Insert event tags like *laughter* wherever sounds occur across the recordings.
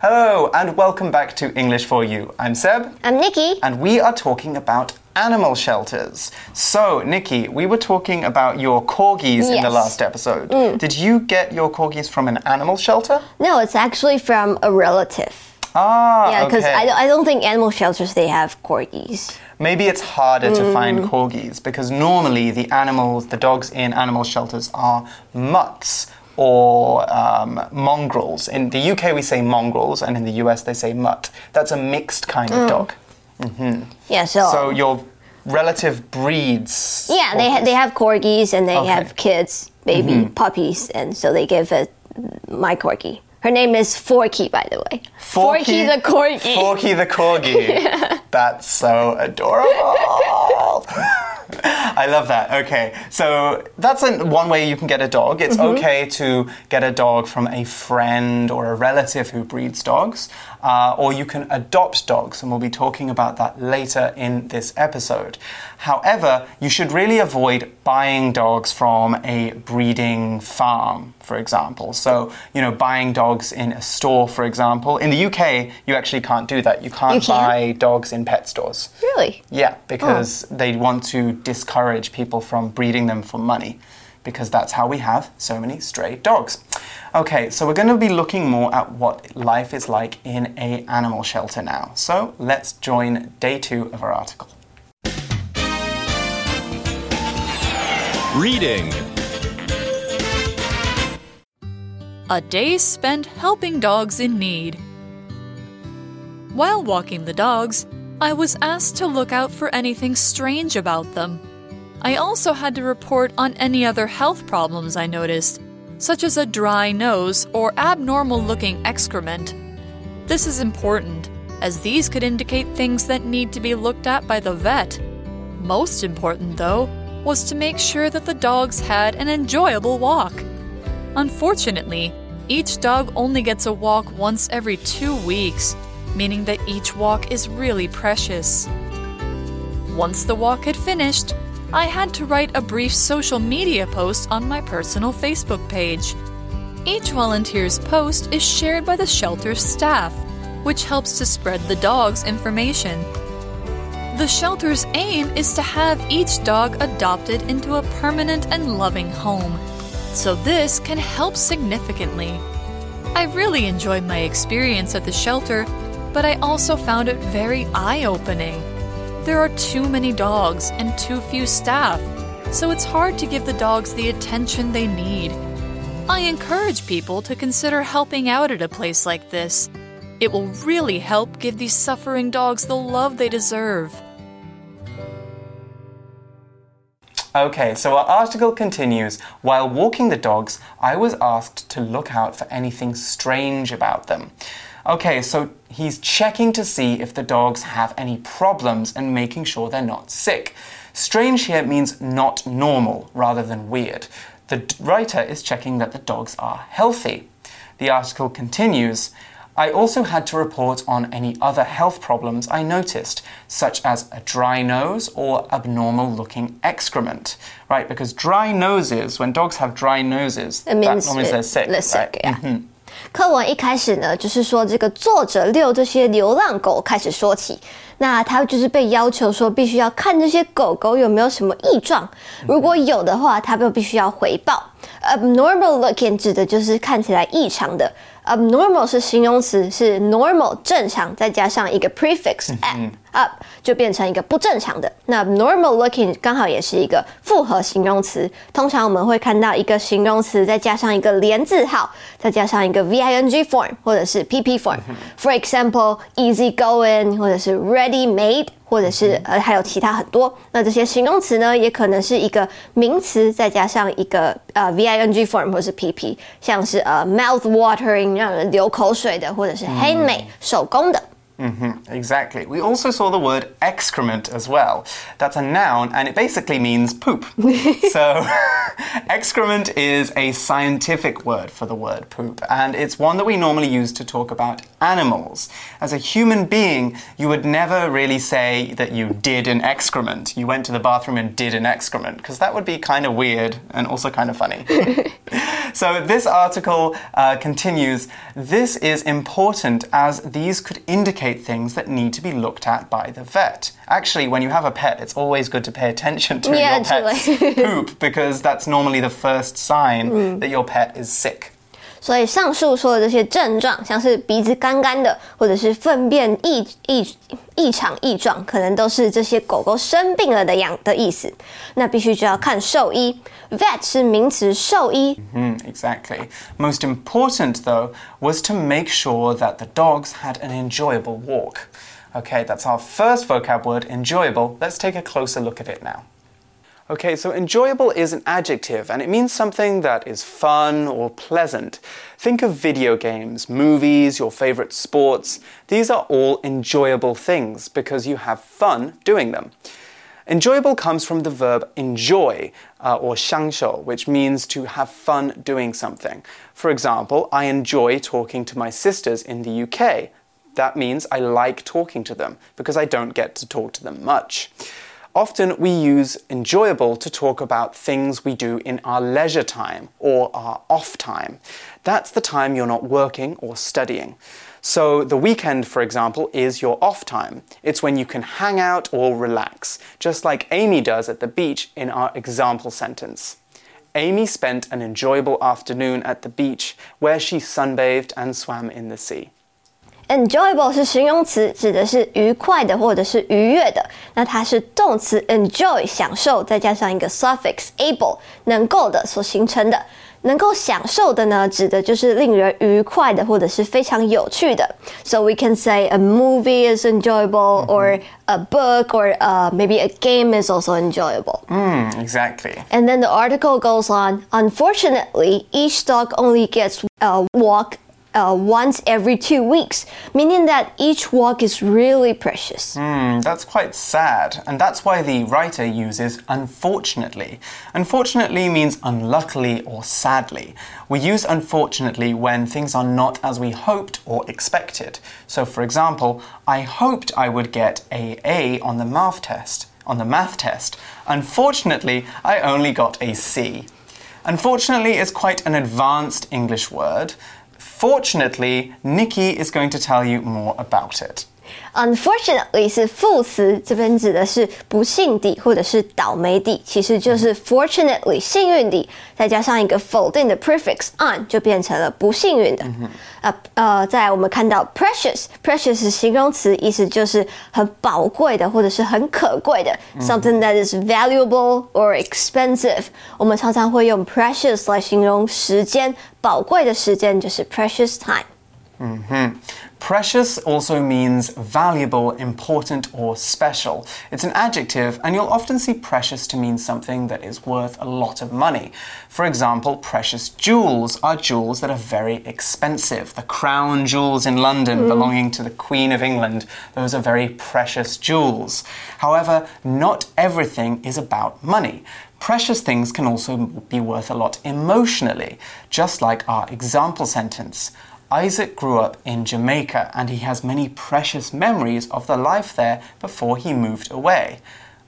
Hello, and welcome back to English for You. I'm Seb. I'm Nikki. And we are talking about animal shelters. So, Nikki, we were talking about your corgis in the last episode. Did you get your corgis from an animal shelter? No, it's actually from a relative. Ah, Yeah, because okay. I, don't- I don't think animal shelters they have corgis. Maybe it's harder to Mm. find corgis because normally the animals, the dogs in animal shelters are mutts or um, mongrels. In the UK, we say mongrels, and in the US, they say mutt. That's a mixed kind Mm. of dog. Yeah, so, So your relative breeds. yeah, they ha- they have corgis and they Okay. Have kids, baby puppies, and so they give it my corgi. Her name is Forky, by the way. Forky, the corgi. Forky the corgi. *laughs* That's so adorable. *laughs* *laughs* I love that. Okay, so that's one way you can get a dog. It's Mm-hmm. okay to get a dog from a friend or a relative who breeds dogs, uh, or you can adopt dogs, and we'll be talking about that later in this episode. However, you should really avoid buying dogs from a breeding farm, for example. So, you know, buying dogs in a store, for example. In the UK, you actually can't do that. You can't You can't? buy dogs in pet stores. Really? Yeah, because they want to discourage people from breeding them for money, because that's how we have so many stray dogs. Okay, so we're going to be looking more at what life is like in a animal shelter now. So let's join day two of our article. Reading. A day spent helping dogs in need. While walking the dogs, I was asked to look out for anything strange about them. I also had to report on any other health problems I noticed, such as a dry nose or abnormal looking excrement. This is important, as these could indicate things that need to be looked at by the vet. Most important, though, was to make sure that the dogs had an enjoyable walk. Unfortunately, each dog only gets a walk once every two weeks, meaning that each walk is really precious. Once the walk had finished, I had to write a brief social media post on my personal Facebook page. Each volunteer's post is shared by the shelter's staff, which helps to spread the dog's information. The shelter's aim is to have each dog adopted into a permanent and loving home, so this can help significantly. I really enjoyed my experience at the shelter, but I also found it very eye opening. There are too many dogs and too few staff, so it's hard to give the dogs the attention they need. I encourage people to consider helping out at a place like this. It will really help give these suffering dogs the love they deserve. Okay, so our article continues. While walking the dogs, I was asked to look out for anything strange about them. Okay, so he's checking to see if the dogs have any problems and making sure they're not sick. Strange here means not normal rather than weird. The writer is checking that the dogs are healthy. The article continues. I also had to report on any other health problems I noticed, such as a dry nose or abnormal looking excrement. Right, because dry noses, when dogs have dry noses, It means that means they're sick. they're sick, right? yeah. Mhm. 课文一开始呢，就是说这个作者遛这些流浪狗开始说起，那他就是被要求说必须要看这些狗狗有没有什么异状，如果有的话，他就必须要回报。Abnormal looking 指的就是看起来异常的，abnormal 是形容词，是 normal 正常，再加上一个 prefix up up 就变成一个不正常的。那 abnormal looking 刚好也是一个复合形容词，通常我们会看到一个形容词再加上一个连字号，再加上一个 V-I-N-G form 或者是 PP form。For example, easy going 或者是 ready made。或者是呃还有其他很多，那这些形容词呢，也可能是一个名词，再加上一个呃 v i n g form 或是 pp，像是呃 mouth watering 让人流口水的，或者是 handmade、手工的。Exactly. We also saw the word excrement as well. That's a noun and it basically means poop. *laughs* so, *laughs* excrement is a scientific word for the word poop, and it's one that we normally use to talk about animals. As a human being, you would never really say that you did an excrement. You went to the bathroom and did an excrement, because that would be kind of weird and also kind of funny. *laughs* so, this article uh, continues This is important as these could indicate things that need to be looked at by the vet. Actually, when you have a pet, it's always good to pay attention to Yeah, your pet's poop because that's normally the first sign *laughs* mm. that your pet is sick. 所以上述说的这些症状，像是鼻子干干的，或者是粪便异异异常异状，可能都是这些狗狗生病了的样的意思。那必须就要看兽医，vet 是名词，兽医 Mm, exactly. Most important, though, was to make sure that the dogs had an enjoyable walk. Okay, that's our first vocab word, enjoyable. Let's take a closer look at it now. Okay, so enjoyable is an adjective and it means something that is fun or pleasant. Think of video games, movies, your favorite sports. These are all enjoyable things because you have fun doing them. Enjoyable comes from the verb enjoy uh, or 享受, which means to have fun doing something. For example, I enjoy talking to my sisters in the UK. That means I like talking to them because I don't get to talk to them much. Often we use enjoyable to talk about things we do in our leisure time or our off time. That's the time you're not working or studying. So, the weekend, for example, is your off time. It's when you can hang out or relax, just like Amy does at the beach in our example sentence. Amy spent an enjoyable afternoon at the beach where she sunbathed and swam in the sea Enjoyable 是形容词，指的是愉快的或者是愉悦的。那它是动词 enjoy 享受，再加上一个 suffix able 能够的所形成的。能够享受的呢，指的就是令人愉快的或者是非常有趣的。So we can say a movie is enjoyable, or a book, or uh, maybe a game is also enjoyable. Mm, exactly. And then the article goes on. Unfortunately, each dog only gets a walk uh, once every two weeks, meaning that each walk is really precious. Hmm, that's quite sad, and that's why the writer uses unfortunately. Unfortunately means unluckily or sadly. We use unfortunately when things are not as we hoped or expected. So, for example, I hoped I would get a A on the math test. On the math test. Unfortunately, I only got a C. Unfortunately is quite an advanced English word. Fortunately, Nikki is going to tell you more about it. Unfortunately 是副词，这边指的是不幸地或者是倒霉地，其实就是 fortunately 幸运地，再加上一个否定的 prefix on，就变成了不幸运的。呃呃，在我们看到 precious，precious 是形容词，意思就是很宝贵的或者是很可贵的、s o m e t h i n g that is valuable or expensive。我们常常会用 precious 来形容时间，宝贵的时间就是 precious time。Precious also means valuable, important, or special. It's an adjective, and you'll often see precious to mean something that is worth a lot of money. For example, precious jewels are jewels that are very expensive. The crown jewels in London mm. belonging to the Queen of England, those are very precious jewels. However, not everything is about money. Precious things can also be worth a lot emotionally, just like our example sentence. Isaac grew up in Jamaica and he has many precious memories of the life there before he moved away.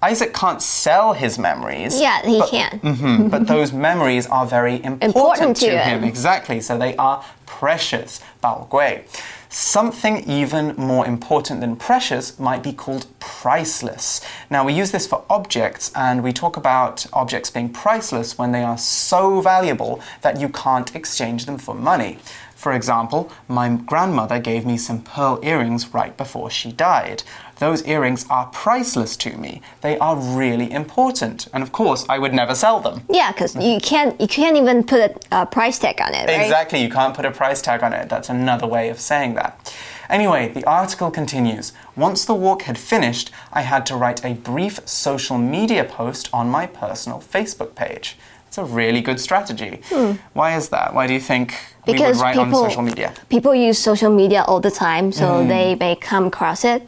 Isaac can't sell his memories. Yeah, he but- can. *laughs* Mhm, but those memories are very important, Important to him. him. Exactly. So they are precious. 宝贵. Something even more important than precious might be called priceless. Now, we use this for objects, and we talk about objects being priceless when they are so valuable that you can't exchange them for money. For example, my grandmother gave me some pearl earrings right before she died. Those earrings are priceless to me. They are really important, and of course, I would never sell them. Yeah, because you can't you can't even put a price tag on it, right? Exactly, you can't put a price tag on it. That's another way of saying that. Anyway, the article continues. Once the walk had finished, I had to write a brief social media post on my personal Facebook page. It's a really good strategy. Hmm. Why is that? Why do you think Because write people on social media. people use social media all the time, so Mm. they may come across it.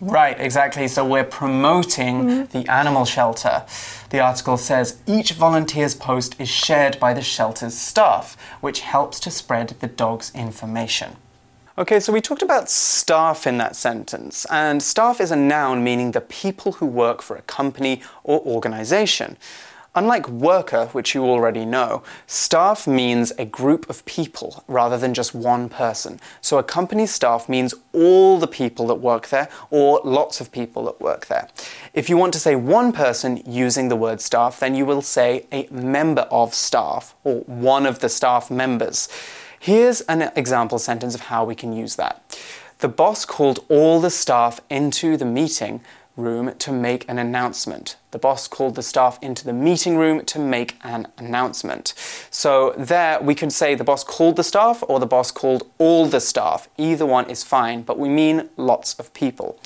Right, exactly. So we're promoting the animal shelter. The article says each volunteer's post is shared by the shelter's staff, which helps to spread the dog's information. Okay, so we talked about staff in that sentence, and staff is a noun meaning the people who work for a company or organization. Unlike worker, which you already know, staff means a group of people rather than just one person. So a company's staff means all the people that work there or lots of people that work there. If you want to say one person using the word staff, then you will say a member of staff or one of the staff members. Here's an example sentence of how we can use that. The boss called all the staff into the meeting room to make an announcement. The boss called the staff into the meeting room to make an announcement. So there we could say the boss called the staff or the boss called all the staff. Either one is fine, but we mean lots of people.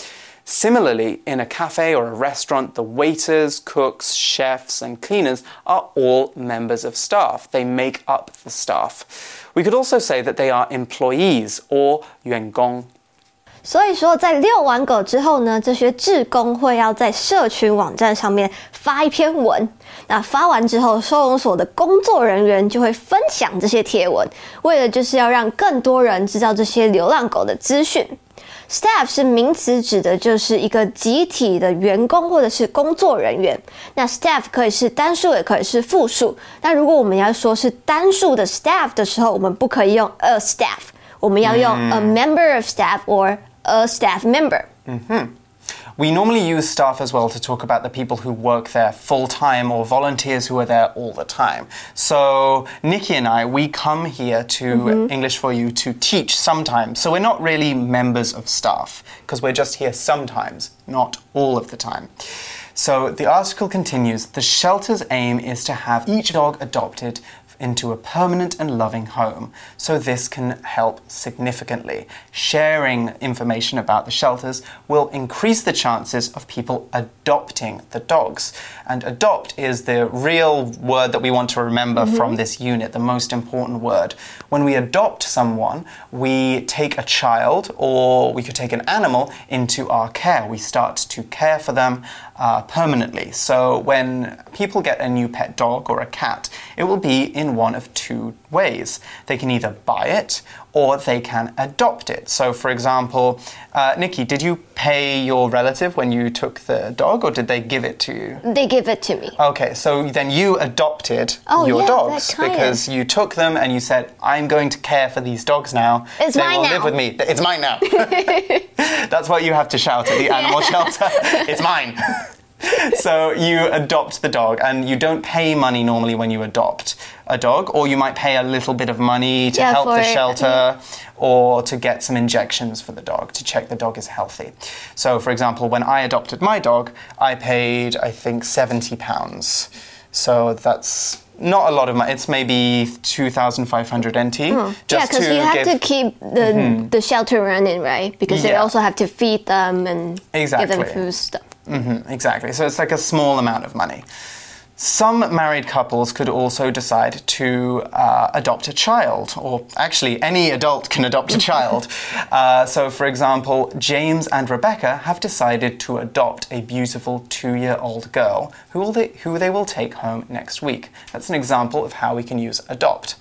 Similarly, in a cafe or a restaurant, the waiters, cooks, chefs, and cleaners are all members of staff. They make up the staff. We could also say that they are employees or 员工所以说，在遛完狗之后呢，这些志工会要在社群网站上面发一篇文。那发完之后，收容所的工作人员就会分享这些贴文，为了就是要让更多人知道这些流浪狗的资讯。Staff 是名词，指的就是一个集体的员工或者是工作人员。那 staff 可以是单数，也可以是复数。那如果我们要说是单数的 staff 的时候，我们不可以用 a staff，我们要用 a member of staff or a staff member. Mm-hmm. We normally use staff as well to talk about the people who work there full time or volunteers who are there all the time. So, Nikki and I, we come here to mm-hmm. English for You to teach sometimes. So, we're not really members of staff because we're just here sometimes, not all of the time. So, the article continues the shelter's aim is to have each dog adopted into a permanent and loving home. So, this can help significantly. Sharing information about the shelters will increase the chances of people adopting the dogs. And adopt is the real word that we want to remember mm-hmm. from this unit, the most important word. When we adopt someone, we take a child or we could take an animal into our care. We start to care for them uh, permanently. So when people get a new pet dog or a cat, it will be in one of two ways. They can either buy it or they can adopt it. So, for example, uh, Nikki, did you pay your relative when you took the dog or did they give it to you? They give it to me. Okay, so then you adopted Oh, your yeah, dogs of- because you took them and you said, "I'm going to care for these dogs now. It's they mine will now." live with me. It's mine now." *laughs* *laughs* That's what you have to shout at the animal shelter. *laughs* It's mine. *laughs* so you adopt the dog, and you don't pay money normally when you adopt a dog, or you might pay a little bit of money to Yeah, help the it, shelter or to get some injections for the dog to check the dog is healthy. So, for example, when I adopted my dog, I paid, I think, £70. So that's not a lot of money. It's maybe 2,500 NT. yeah, Just because you have Mm-hmm. to keep the the shelter running, right? Because they also have to feed them and give them food stuff. Mhm, exactly. So it's like a small amount of money. Some married couples could also decide to uh, adopt a child, or actually, any adult can adopt a child. *laughs* Uh, so, for example, James and Rebecca have decided to adopt a beautiful two year old girl who, will they, who they will take home next week. That's an example of how we can use adopt.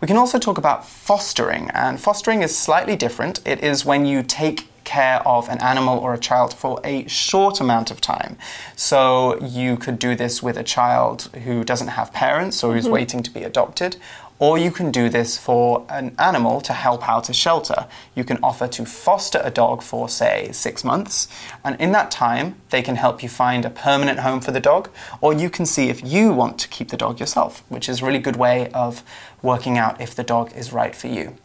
We can also talk about fostering, and fostering is slightly different. It is when you take care of an animal or a child for a short amount of time. So you could do this with a child who doesn't have parents or who's mm-hmm. waiting to be adopted. Or you can do this for an animal to help out a shelter. You can offer to foster a dog for, say, six months, and in that time, they can help you find a permanent home for the dog, or you can see if you want to keep the dog yourself, which is a really good way of working out if the dog is right for you.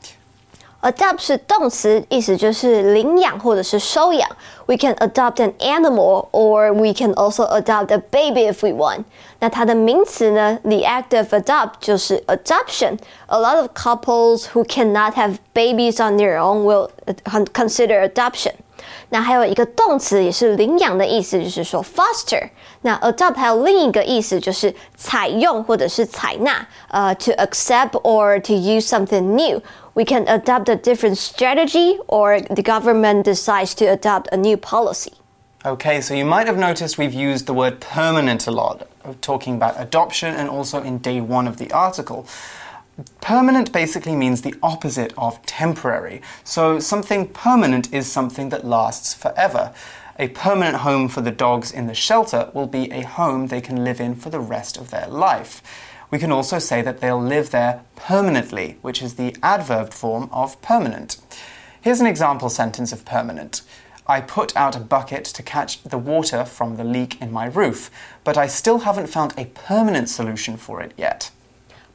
Adopt 是动词，意思就是领养或者是收养。We can adopt an animal, or we can also adopt a baby if we want. 那它的名词呢？The act of adopt 就是 adoption. A lot of couples who cannot have babies on their own will uh, consider adoption. 那还有一个动词也是领养的意思，就是说 foster。那 adopt 还有另一个意思就是采用或者是采纳，呃、uh,，to accept or to use something new。We can adopt a different strategy, or the government decides to adopt a new policy. Okay, so you might have noticed we've used the word permanent a lot, talking about adoption and also in day one of the article. Permanent basically means the opposite of temporary. So something permanent is something that lasts forever. A permanent home for the dogs in the shelter will be a home they can live in for the rest of their life. We can also say that they'll live there permanently, which is the adverb form of permanent. Here's an example sentence of permanent. I put out a bucket to catch the water from the leak in my roof, but I still haven't found a permanent solution for it yet.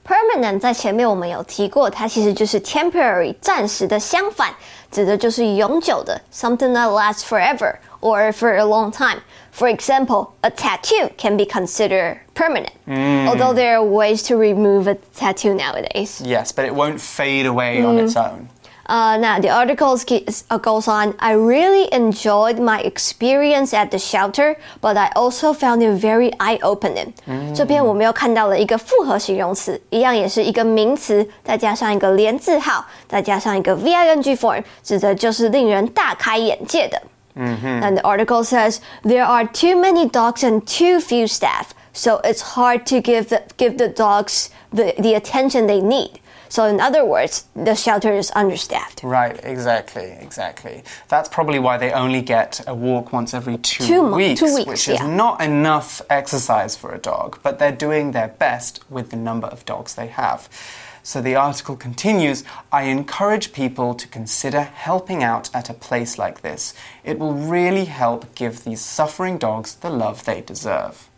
Permanent 在前面我们有提过，它其实就是 temporary 暂时的相反，指的就是永久的 something that lasts forever or for a long time. For example, a tattoo can be considered permanent, mm. although there are ways to remove a tattoo nowadays. Yes, but it won't fade away mm. on its own. Uh, now, the article uh, goes on I really enjoyed my experience at the shelter, but I also found it very eye opening. 这边我们又看到了一个复合形容词，一样也是一个名词，再加上一个连字号，再加上一个 VING form，指的就是令人大开眼界的。Mm -hmm. And the article says there are too many dogs and too few staff, so it's hard to give the, give the dogs the, the attention they need. So, in other words, the shelter is understaffed. Right, exactly, exactly. That's probably why they only get a walk once every two, two weeks, two weeks, which yeah. is not enough exercise for a dog, but they're doing their best with the number of dogs they have. So the article continues I encourage people to consider helping out at a place like this. It will really help give these suffering dogs the love they deserve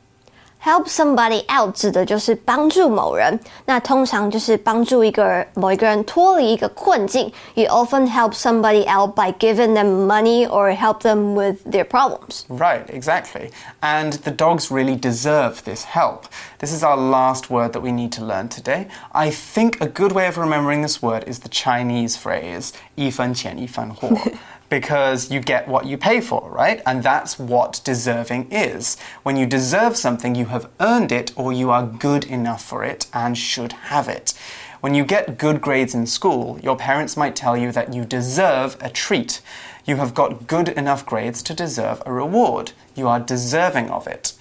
Help somebody out 指的就是帮助某人，那通常就是帮助一个某一个人脱离一个困境。You often help somebody out by giving them money or help them with their problems. Right, exactly. And the dogs really deserve this help. This is our last word that we need to learn today. I think a good way of remembering this word is the Chinese phrase 一分钱一分货. *laughs* because you get what you pay for, right? And that's what deserving is. When you deserve something, you have earned it or you are good enough for it and should have it. When you get good grades in school, your parents might tell you that you deserve a treat. You have got good enough grades to deserve a reward. You are deserving of it.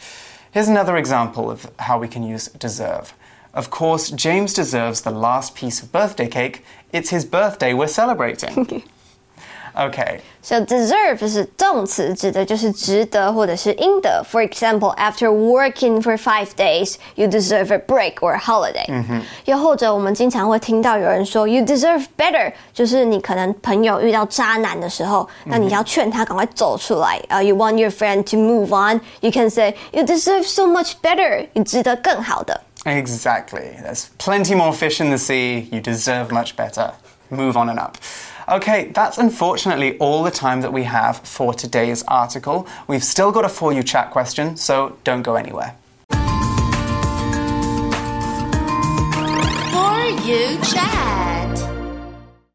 Here's another example of how we can use deserve. Of course, James deserves the last piece of birthday cake. It's his birthday we're celebrating. *laughs* Okay. So deserve 是动词，指的就是值得或者是应得。For example, after working for five days, you deserve a break or a holiday. 又或者我们经常会听到有人说 you deserve better，就是你可能朋友遇到渣男的时候，那你要劝他赶快走出来。呃、uh,，you want your friend to move on. You can say you deserve so much better. 你值得更好的。Exactly. There's plenty more fish in the sea. You deserve much better. Move on and up. Okay, that's unfortunately all the time that we have for today's article. We've still got a For You chat question, so don't go anywhere. For You chat.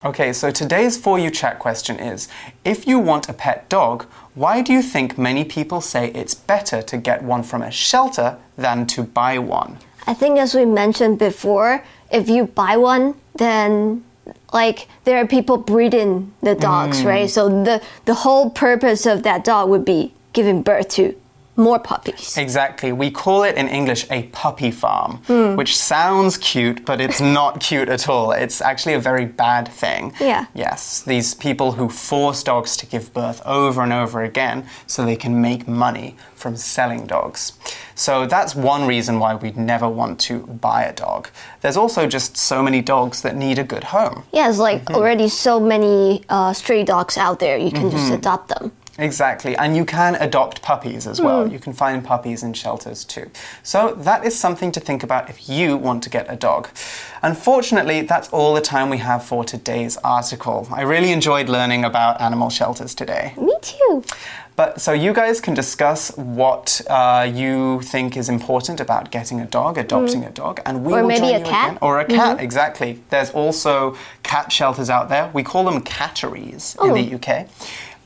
Okay, so today's For You chat question is If you want a pet dog, why do you think many people say it's better to get one from a shelter than to buy one? I think, as we mentioned before, if you buy one, then like there are people breeding the dogs, mm. right? So the the whole purpose of that dog would be giving birth to more puppies. Exactly. We call it in English a puppy farm, mm. which sounds cute, but it's *laughs* not cute at all. It's actually a very bad thing. Yeah. Yes. These people who force dogs to give birth over and over again so they can make money from selling dogs. So that's one reason why we'd never want to buy a dog. There's also just so many dogs that need a good home. Yeah, it's like mm -hmm. already so many uh, stray dogs out there. You can mm -hmm. just mm-hmm. adopt them. Exactly, and you can adopt puppies as well. Mm. You can find puppies in shelters too. So that is something to think about if you want to get a dog. Unfortunately, that's all the time we have for today's article. I really enjoyed learning about animal shelters today. Me too. But so you guys can discuss what uh, you think is important about getting a dog, adopting mm. a dog, and we or will maybe join a you cat. again. Or a cat, -hmm. exactly. There's also cat shelters out there. We call them catteries oh. in the UK.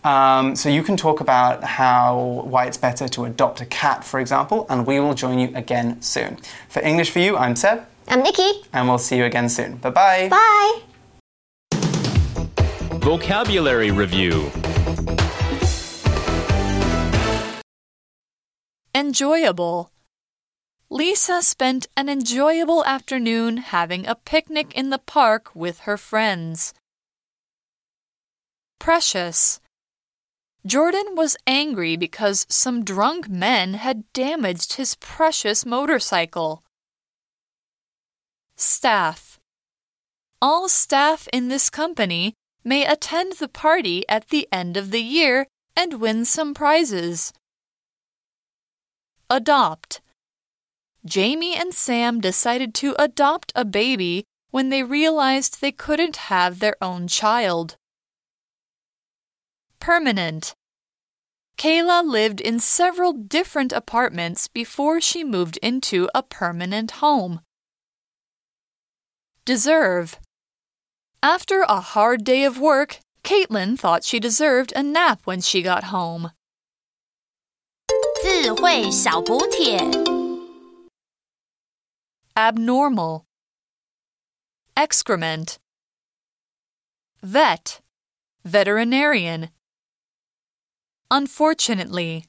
Um, so you can talk about how why it's better to adopt a cat, for example, and we will join you again soon. For English for You, I'm Seb, I'm Nikki. and we'll see you again soon. Bye bye. Bye. Vocabulary Review Enjoyable. Lisa spent an enjoyable afternoon having a picnic in the park with her friends. Precious. Jordan was angry because some drunk men had damaged his precious motorcycle. Staff. All staff in this company may attend the party at the end of the year and win some prizes. Adopt. Jamie and Sam decided to adopt a baby when they realized they couldn't have their own child Permanent. Kayla lived in several different apartments before she moved into a permanent home. Deserve. After a hard day of work, Caitlin thought she deserved a nap when she got home. 智慧小补帖。 Abnormal. Excrement. Vet. Veterinarian. Unfortunately.